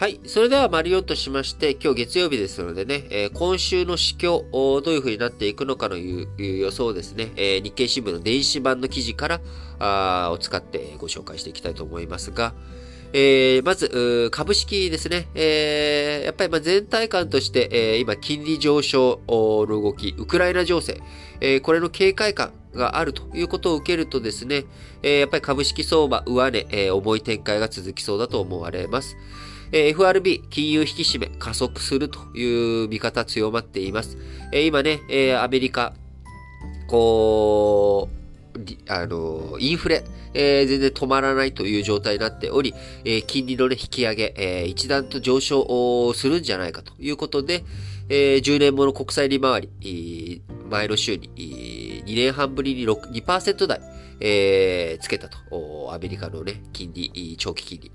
はい。それでは、マリオンとしまして、今日月曜日ですのでね、えー、今週の市況、どういう風になっていくのかのいう予想をですね、えー、日経新聞の電子版の記事からあを使ってご紹介していきたいと思いますが、えー、まず、株式ですね。えー、やっぱりま全体感として、えー、今、金利上昇の動き、ウクライナ情勢、えー、これの警戒感があるということを受けるとですね、えー、やっぱり株式相場、上値、えー、重い展開が続きそうだと思われます。FRB、金融引き締め加速するという見方強まっています。今ね、アメリカ、こう、あの、インフレ、えー、全然止まらないという状態になっており、えー、金利の、ね、引き上げ、えー、一段と上昇をするんじゃないかということで、え、10年もの国債利回り、前の週に2年半ぶりに2%台、えー、つけたと。アメリカのね、金利、長期金利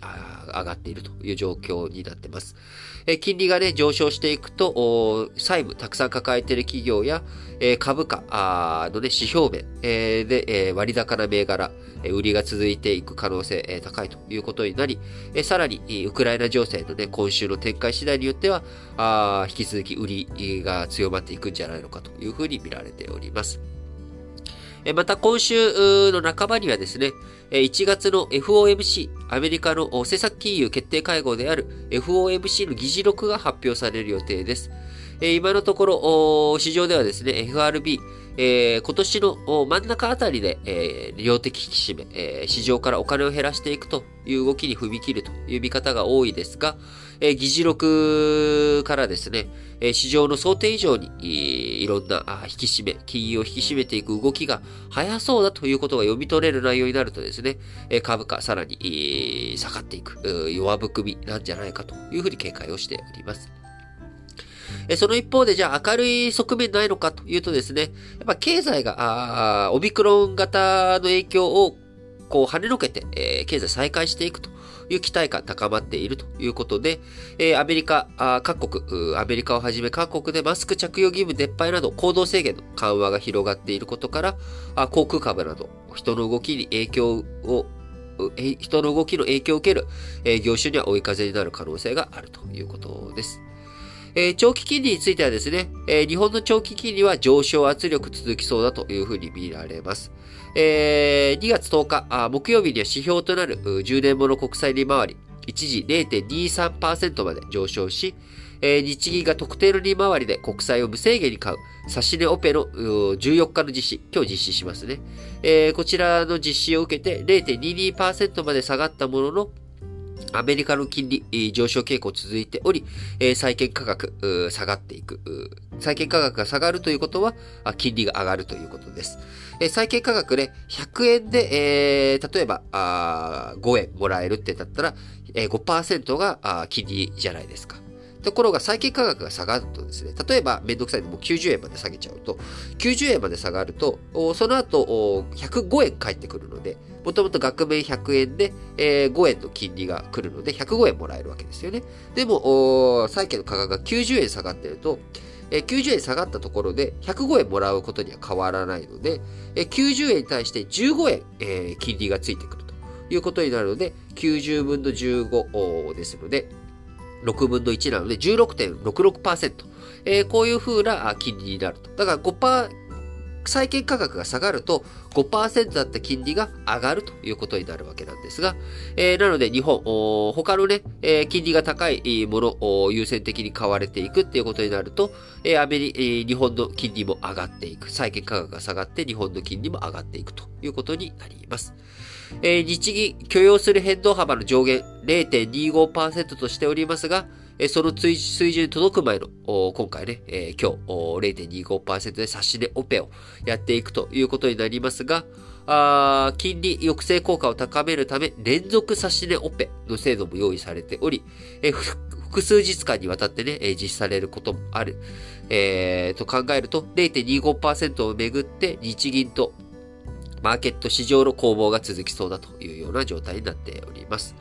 上がっているという状況になってます。えー、金利がね、上昇していくと、債務たくさん抱えている企業や、えー、株価のね、指標面、えー、で、えー、割高な銘柄、売りが続いていく可能性、えー、高いということになり、えー、さらに、ウクライナ情勢のね、今週の展開次第によっては、あ引き続き売りが強まっていくんじゃないのかというふうに見られております。また今週の半ばにはですね、1月の FOMC、アメリカの政策金融決定会合である FOMC の議事録が発表される予定です。え今のところ、市場ではですね、FRB、えー、今年の真ん中あたりで、えー、量的引き締め、えー、市場からお金を減らしていくという動きに踏み切るという見方が多いですが、えー、議事録からですね、えー、市場の想定以上に、いろんな引き締め、金融を引き締めていく動きが早そうだということが読み取れる内容になるとですね、えー、株価さらに、下がっていく、弱含みなんじゃないかというふうに警戒をしております。その一方で、じゃあ明るい側面ないのかというとですね、やっぱ経済が、オミクロン型の影響をこう跳ねのけて、えー、経済再開していくという期待感高まっているということで、えー、アメリカ、あ各国、アメリカをはじめ各国でマスク着用義務撤廃など行動制限の緩和が広がっていることから、あ航空株など人の動きに影響を人の動きの影響を受ける、えー、業種には追い風になる可能性があるということです。えー、長期金利についてはですね、えー、日本の長期金利は上昇圧力続きそうだというふうに見られます。えー、2月10日あ、木曜日には指標となる10年物国債利回り、一時0.23%まで上昇し、えー、日銀が特定の利回りで国債を無制限に買う、指し値オペの14日の実施、今日実施しますね。えー、こちらの実施を受けて0.22%まで下がったものの、アメリカの金利上昇傾向続いており、債券価格下がっていく。債券価格が下がるということは、金利が上がるということです。債券価格で100円で、えー、例えば5円もらえるってだったら、5%が金利じゃないですか。ところが債券価格が下がるとですね、例えばめんどくさいのも90円まで下げちゃうと、90円まで下がると、その後105円返ってくるので、もともと額面100円で、えー、5円の金利が来るので105円もらえるわけですよね。でも、債券の価格が90円下がっていると、えー、90円下がったところで105円もらうことには変わらないので、えー、90円に対して15円、えー、金利がついてくるということになるので、90分の15ですので、6分の1なので16.66%。えー、こういう風な金利になると。だから5%、債券価格が下がると5%だった金利が上がるということになるわけなんですが、えー、なので日本、他のね、えー、金利が高いものを優先的に買われていくっていうことになると、えー、アメリ、えー、日本の金利も上がっていく。債券価格が下がって日本の金利も上がっていくということになります。えー、日銀許容する変動幅の上限0.25%としておりますが、その水準に届く前の、今回ね、今日0.25%で差し値オペをやっていくということになりますが、あ金利抑制効果を高めるため、連続差し値オペの制度も用意されており、え、複数日間にわたってね、実施されることもある、えー、と考えると、0.25%をめぐって日銀とマーケット市場の攻防が続きそうだというような状態になっております。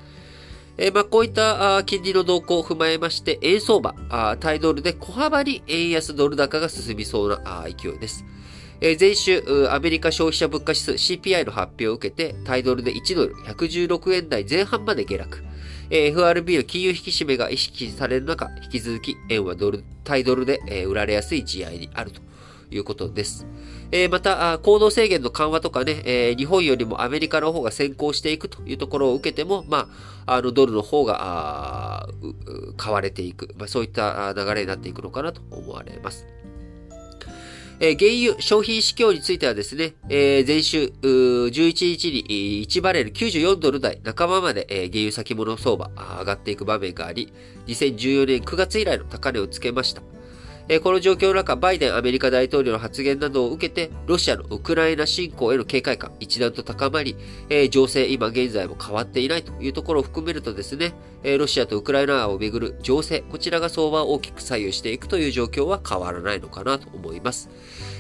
えー、まあ、こういった金利の動向を踏まえまして、円相場、タイドルで小幅に円安ドル高が進みそうな勢いです。前週、アメリカ消費者物価指数 CPI の発表を受けて、タイドルで1ドル116円台前半まで下落。FRB の金融引き締めが意識される中、引き続き円はドル、タイドルで、売られやすい地合にあるということです。また、行動制限の緩和とかね、日本よりもアメリカの方が先行していくというところを受けても、まあ、あの、ドルの方が、買われていく、まあ、そういった流れになっていくのかなと思われます。えー、原油消費市況についてはですね、えー、前週、11日に1バレル94ドル台半ばまで、えー、原油先物相場上がっていく場面があり、2014年9月以来の高値をつけました。この状況の中、バイデンアメリカ大統領の発言などを受けて、ロシアのウクライナ侵攻への警戒感、一段と高まり、情勢、今現在も変わっていないというところを含めるとですね、ロシアとウクライナをめぐる情勢、こちらが相場を大きく左右していくという状況は変わらないのかなと思います。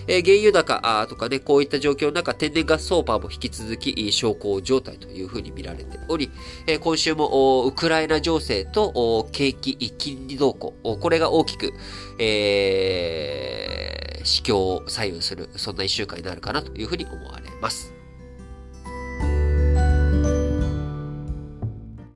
原油高とかね、こういった状況の中、天然ガス相場も引き続き小康状態というふうに見られており、今週もウクライナ情勢と景気、金利動向、これが大きく、えー、市況を左右する、そんな一週間になるかなというふうに思われます。